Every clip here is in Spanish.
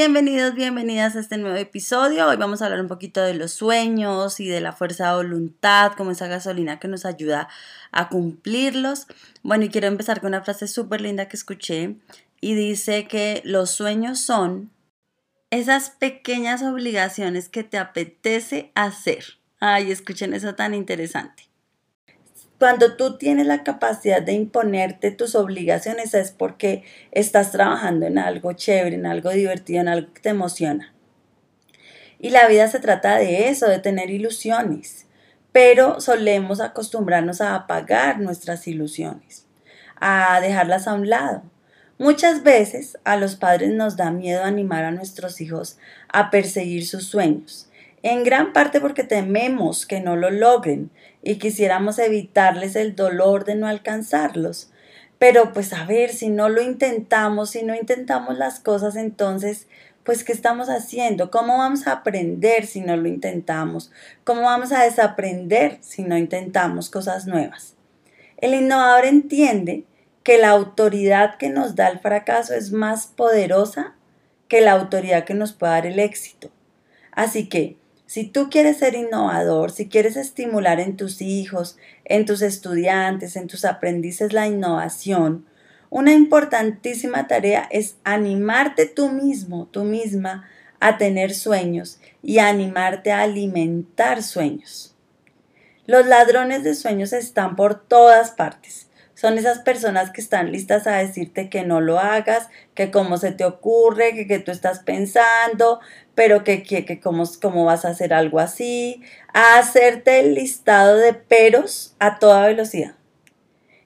bienvenidos, bienvenidas a este nuevo episodio. Hoy vamos a hablar un poquito de los sueños y de la fuerza de voluntad, como esa gasolina que nos ayuda a cumplirlos. Bueno, y quiero empezar con una frase súper linda que escuché y dice que los sueños son esas pequeñas obligaciones que te apetece hacer. Ay, escuchen eso tan interesante. Cuando tú tienes la capacidad de imponerte tus obligaciones es porque estás trabajando en algo chévere, en algo divertido, en algo que te emociona. Y la vida se trata de eso, de tener ilusiones. Pero solemos acostumbrarnos a apagar nuestras ilusiones, a dejarlas a un lado. Muchas veces a los padres nos da miedo animar a nuestros hijos a perseguir sus sueños en gran parte porque tememos que no lo logren y quisiéramos evitarles el dolor de no alcanzarlos. Pero pues a ver, si no lo intentamos, si no intentamos las cosas, entonces, pues ¿qué estamos haciendo? ¿Cómo vamos a aprender si no lo intentamos? ¿Cómo vamos a desaprender si no intentamos cosas nuevas? El innovador entiende que la autoridad que nos da el fracaso es más poderosa que la autoridad que nos puede dar el éxito. Así que si tú quieres ser innovador, si quieres estimular en tus hijos, en tus estudiantes, en tus aprendices la innovación, una importantísima tarea es animarte tú mismo, tú misma, a tener sueños y animarte a alimentar sueños. Los ladrones de sueños están por todas partes son esas personas que están listas a decirte que no lo hagas, que cómo se te ocurre, que, que tú estás pensando, pero que, que, que cómo, cómo vas a hacer algo así, a hacerte el listado de peros a toda velocidad.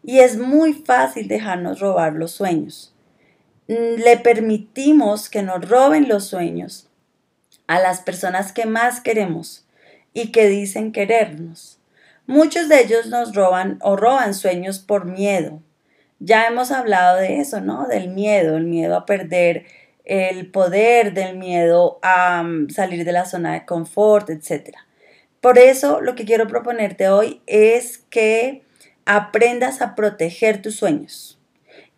Y es muy fácil dejarnos robar los sueños. Mm, le permitimos que nos roben los sueños a las personas que más queremos y que dicen querernos. Muchos de ellos nos roban o roban sueños por miedo. Ya hemos hablado de eso, ¿no? Del miedo, el miedo a perder el poder, del miedo a mm, salir de la zona de confort, etc. Por eso lo que quiero proponerte hoy es que aprendas a proteger tus sueños.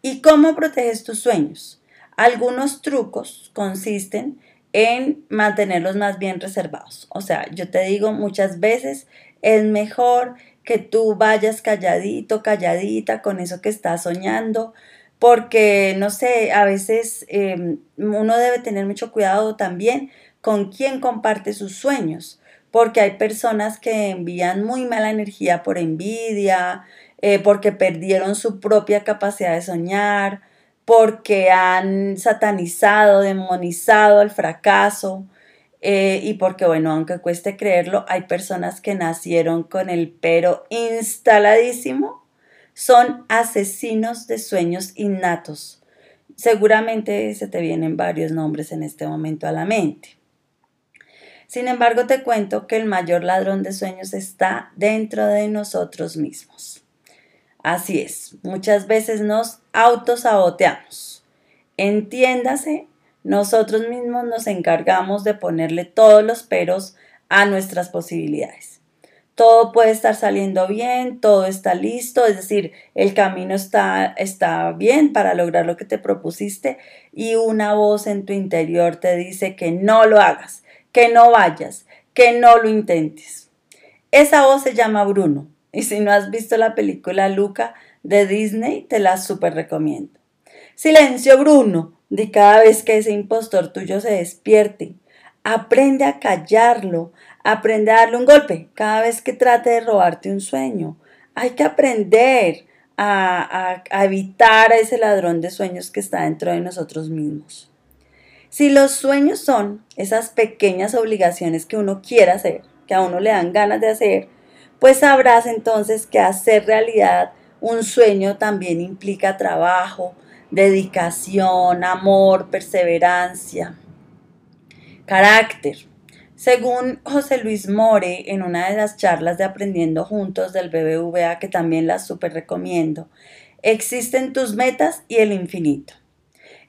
¿Y cómo proteges tus sueños? Algunos trucos consisten en mantenerlos más bien reservados. O sea, yo te digo muchas veces es mejor que tú vayas calladito, calladita con eso que estás soñando, porque, no sé, a veces em, uno debe tener mucho cuidado también con quién comparte sus sueños, porque hay personas que envían muy mala energía por envidia, eh, porque perdieron su propia capacidad de soñar, porque han satanizado, demonizado el fracaso. Eh, y porque, bueno, aunque cueste creerlo, hay personas que nacieron con el pero instaladísimo, son asesinos de sueños innatos. Seguramente se te vienen varios nombres en este momento a la mente. Sin embargo, te cuento que el mayor ladrón de sueños está dentro de nosotros mismos. Así es, muchas veces nos autosaboteamos. Entiéndase nosotros mismos nos encargamos de ponerle todos los peros a nuestras posibilidades. Todo puede estar saliendo bien, todo está listo, es decir, el camino está, está bien para lograr lo que te propusiste y una voz en tu interior te dice que no lo hagas, que no vayas, que no lo intentes. Esa voz se llama Bruno y si no has visto la película Luca de Disney, te la súper recomiendo. Silencio, Bruno, de cada vez que ese impostor tuyo se despierte. Aprende a callarlo, aprende a darle un golpe cada vez que trate de robarte un sueño. Hay que aprender a, a, evitar a ese ladrón de sueños que está dentro de nosotros mismos. Si los sueños son esas pequeñas obligaciones que uno quiere hacer, que a uno le dan ganas de hacer, pues sabrás entonces que hacer realidad un sueño también implica trabajo, dedicación, amor, perseverancia, carácter. Según José Luis More, en una de las charlas de Aprendiendo Juntos del BBVA, que también las súper recomiendo, existen tus metas y el infinito.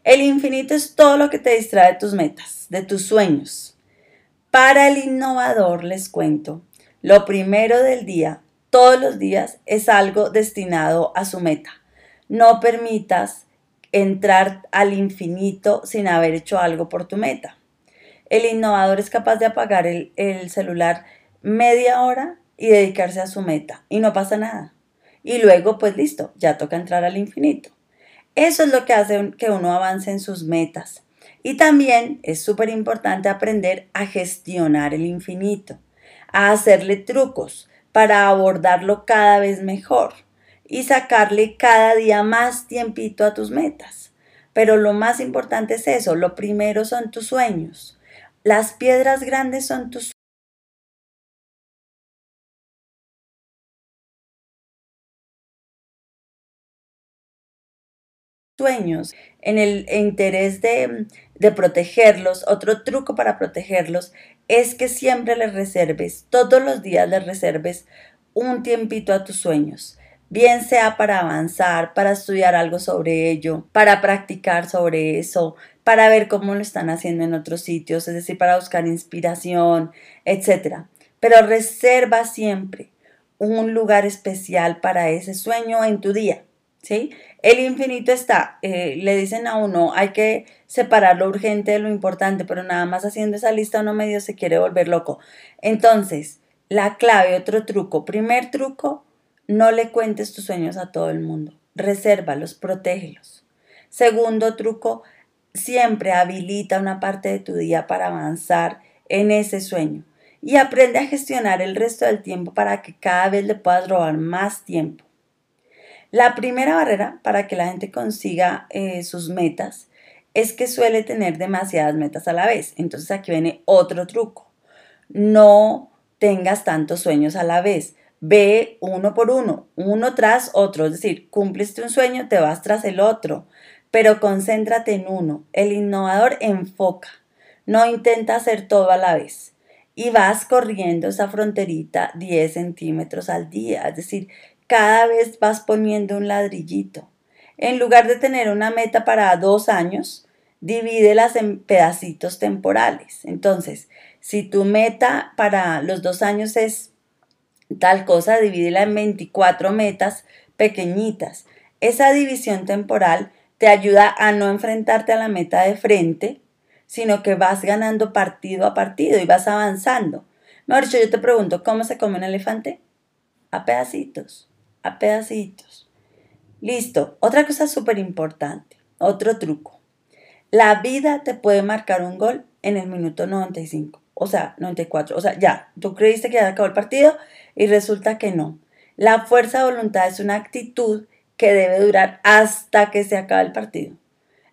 El infinito es todo lo que te distrae de tus metas, de tus sueños. Para el innovador, les cuento, lo primero del día, todos los días, es algo destinado a su meta. No permitas entrar al infinito sin haber hecho algo por tu meta. El innovador es capaz de apagar el, celular media hora y dedicarse a su meta y no pasa nada. Y luego, pues listo, ya toca entrar al infinito. Eso es lo que hace que uno avance en sus metas. Y también es súper importante aprender a gestionar el infinito, a hacerle trucos para abordarlo cada vez mejor y sacarle cada día más tiempito a tus metas. Pero lo más importante es eso, lo primero son tus sueños. Las piedras grandes son tus sueños, en el interés de, protegerlos, otro truco para protegerlos es que siempre les reserves, todos los días les reserves un tiempito a tus sueños bien sea para avanzar, para estudiar algo sobre ello, para practicar sobre eso, para ver cómo lo están haciendo en otros sitios, es decir, para buscar inspiración, etc. Pero reserva siempre un lugar especial para ese sueño en tu día. ¿Sí? El infinito está, eh, le dicen a uno, hay que separar lo urgente de lo importante, pero nada más haciendo esa lista uno medio se quiere volver loco. Entonces, la clave, otro truco, primer truco, no le cuentes tus sueños a todo el mundo. Resérvalos, protégelos. Segundo truco, siempre habilita una parte de tu día para avanzar en ese sueño y aprende a gestionar el resto del tiempo para que cada vez le puedas robar más tiempo. La primera barrera para que la gente consiga eh, sus metas es que suele tener demasiadas metas a la vez. Entonces aquí viene otro truco. No tengas tantos sueños a la vez. Ve uno por uno, uno tras otro, es decir, cumpliste un sueño, te vas tras el otro, pero concéntrate en uno. El innovador enfoca, no intenta hacer todo a la vez. Y vas corriendo esa fronterita 10 centímetros al día, es decir, cada vez vas poniendo un ladrillito. En lugar de tener una meta para dos años, divídelas en pedacitos temporales. Entonces, si tu meta para los dos años es tal cosa, divídela en 24 metas pequeñitas. Esa división temporal te ayuda a no enfrentarte a la meta de frente, sino que vas ganando partido a partido y vas avanzando. Mejor yo te pregunto, ¿cómo se come un elefante? A pedacitos, a pedacitos. Listo. Otra cosa súper importante, otro truco. La vida te puede marcar un gol en el minuto 95 o sea, 94, o sea, ya, tú creíste que ya acabó el partido y resulta que no. La fuerza de voluntad es una actitud que debe durar hasta que se acabe el partido.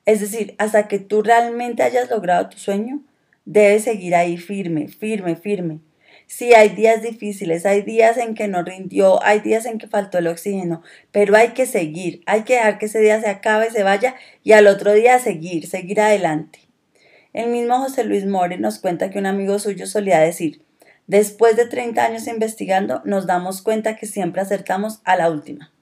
Es decir, hasta que tú realmente hayas logrado tu sueño, debes seguir ahí firme, firme, firme. Sí, hay días difíciles, hay días en que no rindió, hay días en que faltó el oxígeno, pero hay que seguir, hay que dejar que ese día se acabe, se vaya y al otro día seguir, seguir adelante. El mismo José Luis More nos cuenta que un amigo suyo solía decir, después de 30 años investigando, nos damos cuenta que siempre acertamos a la última.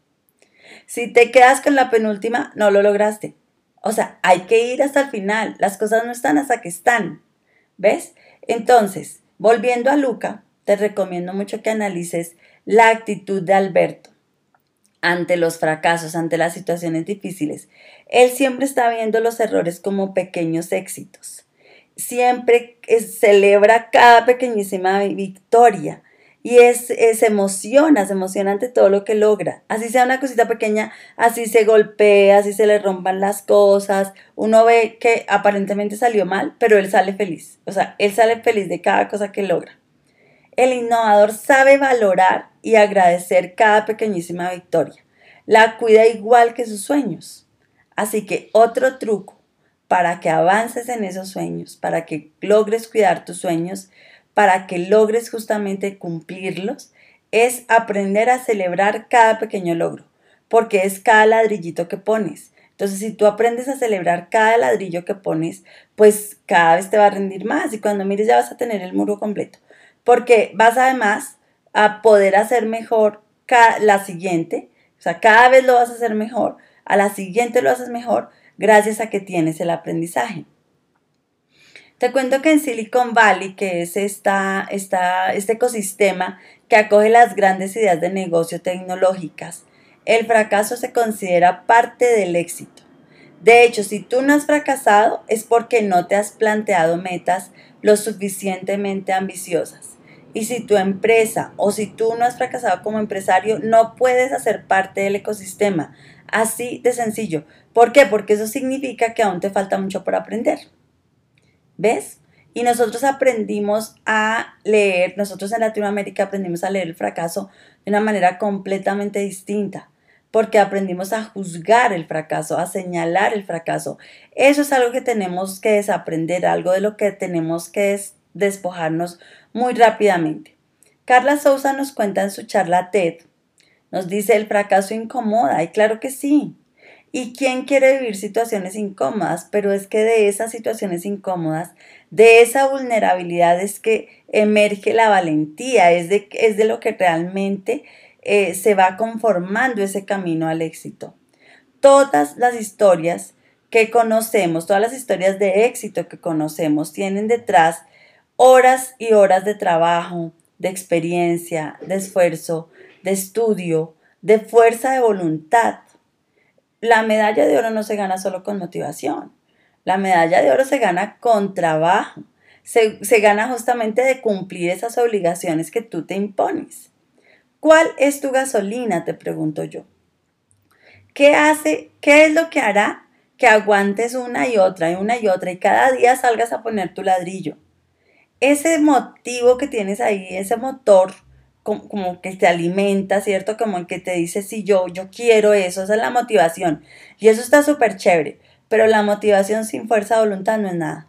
Si te quedas con la penúltima, no lo lograste. O sea, hay que ir hasta el final. Las cosas no están hasta que están. ¿Ves? Entonces, volviendo a Luca, te recomiendo mucho que analices la actitud de Alberto ante los fracasos, ante las situaciones difíciles. Él siempre está viendo los errores como pequeños éxitos siempre celebra cada pequeñísima victoria y es, se emociona, se emociona ante todo lo que logra. Así sea una cosita pequeña, así se golpea, así se le rompan las cosas. Uno ve que aparentemente salió mal, pero él sale feliz. O sea, él sale feliz de cada cosa que logra. El innovador sabe valorar y agradecer cada pequeñísima victoria. La cuida igual que sus sueños. Así que otro truco para que avances en esos sueños, para que logres cuidar tus sueños, para que logres justamente cumplirlos, es aprender a celebrar cada pequeño logro, porque es cada ladrillito que pones. Entonces, si tú aprendes a celebrar cada ladrillo que pones, pues cada vez te va a rendir más y cuando mires ya vas a tener el muro completo, porque vas además a poder hacer mejor la siguiente, o sea, cada vez lo vas a hacer mejor, a la siguiente lo haces mejor, gracias a que tienes el aprendizaje. Te cuento que en Silicon Valley, que es esta, este ecosistema que acoge las grandes ideas de negocio tecnológicas, el fracaso se considera parte del éxito. De hecho, si tú no has fracasado es porque no te has planteado metas lo suficientemente ambiciosas. Y si tu empresa o si tú no has fracasado como empresario, no puedes hacer parte del ecosistema. Así de sencillo. ¿Por qué? Porque eso significa que aún te falta mucho por aprender. ¿Ves? Y nosotros aprendimos a leer, nosotros en Latinoamérica aprendimos a leer el fracaso de una manera completamente distinta porque aprendimos a juzgar el fracaso, a señalar el fracaso. Eso es algo que tenemos que desaprender, algo de lo que tenemos que despojarnos muy rápidamente. Carla Sousa nos cuenta en su charla TED, nos dice el fracaso incomoda, y claro que sí. ¿Y quién quiere vivir situaciones incómodas? Pero es que de esas situaciones incómodas, de esa vulnerabilidad es que emerge la valentía, es de, es de lo que realmente eh, se va conformando ese camino al éxito. Todas las historias que conocemos, todas las historias de éxito que conocemos, tienen detrás horas y horas de trabajo, de experiencia, de esfuerzo, de estudio, de fuerza de voluntad. La medalla de oro no se gana solo con motivación. La medalla de oro se gana con trabajo. Se, se gana justamente de cumplir esas obligaciones que tú te impones. ¿Cuál es tu gasolina? Te pregunto yo. ¿Qué hace, qué es lo que hará que aguantes una y otra y una y otra y cada día salgas a poner tu ladrillo? Ese motivo que tienes ahí, ese motor como, que te alimenta, ¿cierto? Como el que te dice, sí, yo, yo quiero eso, esa es la motivación. Y eso está súper chévere, pero la motivación sin fuerza de voluntad no es nada.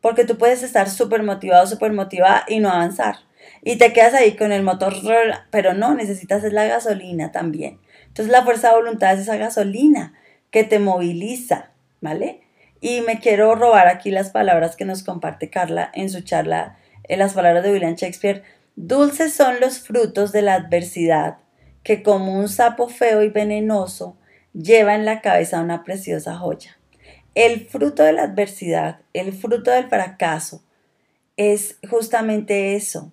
Porque tú puedes estar súper motivado, súper motivada y no avanzar y te quedas ahí con el motor, pero no, necesitas es la gasolina también. Entonces la fuerza de voluntad es esa gasolina que te moviliza, ¿vale? Y me quiero robar aquí las palabras que nos comparte Carla en su charla, en las palabras de William Shakespeare. Dulces son los frutos de la adversidad, que como un sapo feo y venenoso lleva en la cabeza una preciosa joya. El fruto de la adversidad, el fruto del fracaso, es justamente eso,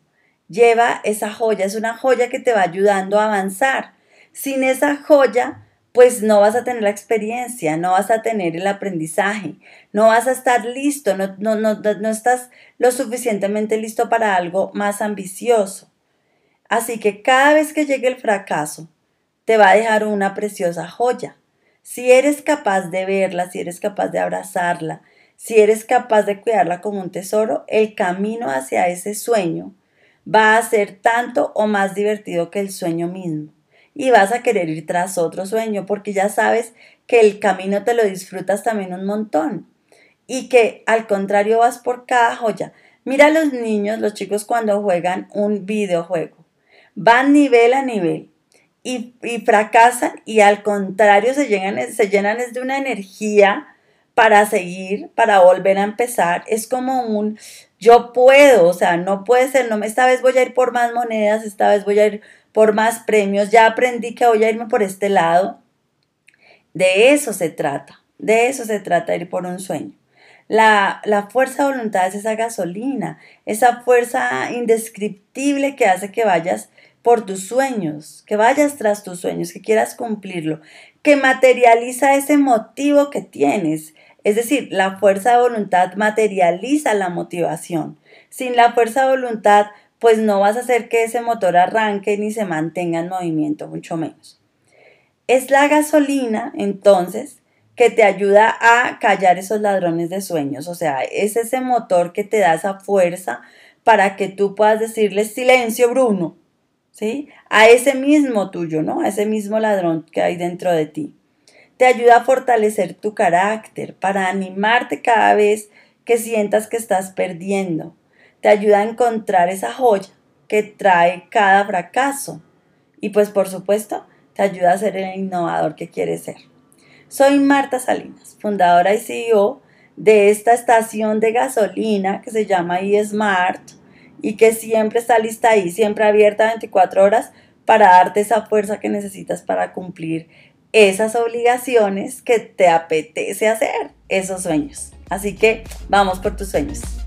lleva esa joya, es una joya que te va ayudando a avanzar. Sin esa joya, pues no vas a tener la experiencia, no vas a tener el aprendizaje, no vas a estar listo, no, estás lo suficientemente listo para algo más ambicioso. Así que cada vez que llegue el fracaso, te va a dejar una preciosa joya. Si eres capaz de verla, si eres capaz de abrazarla, si eres capaz de cuidarla como un tesoro, el camino hacia ese sueño va a ser tanto o más divertido que el sueño mismo. Y vas a querer ir tras otro sueño porque ya sabes que el camino te lo disfrutas también un montón. Y que al contrario vas por cada joya. Mira a los niños, los chicos cuando juegan un videojuego. Van nivel a nivel y, fracasan y al contrario se llenan, se llenan de una energía para seguir, para volver a empezar. Es como un yo puedo, o sea, no puede ser, no, esta vez voy a ir por más monedas, esta vez voy a ir por más premios, ya aprendí que voy a irme por este lado. De eso se trata, de eso se trata, ir por un sueño. La, la, fuerza de voluntad es esa gasolina, esa fuerza indescriptible que hace que vayas por tus sueños, que vayas tras tus sueños, que quieras cumplirlo, que materializa ese motivo que tienes, es decir, la fuerza de voluntad materializa la motivación. Sin la fuerza de voluntad, pues no vas a hacer que ese motor arranque ni se mantenga en movimiento, mucho menos. Es la gasolina, entonces, que te ayuda a callar esos ladrones de sueños. O sea, es ese motor que te da esa fuerza para que tú puedas decirle silencio, Bruno, ¿sí? A ese mismo tuyo, ¿no? A ese mismo ladrón que hay dentro de ti te ayuda a fortalecer tu carácter, para animarte cada vez que sientas que estás perdiendo. Te ayuda a encontrar esa joya que trae cada fracaso. Y pues por supuesto, te ayuda a ser el innovador que quieres ser. Soy Marta Salinas, fundadora y CEO de esta estación de gasolina que se llama eSmart y que siempre está lista ahí, siempre abierta 24 horas para darte esa fuerza que necesitas para cumplir esas obligaciones que te apetece hacer, esos sueños. Así que vamos por tus sueños.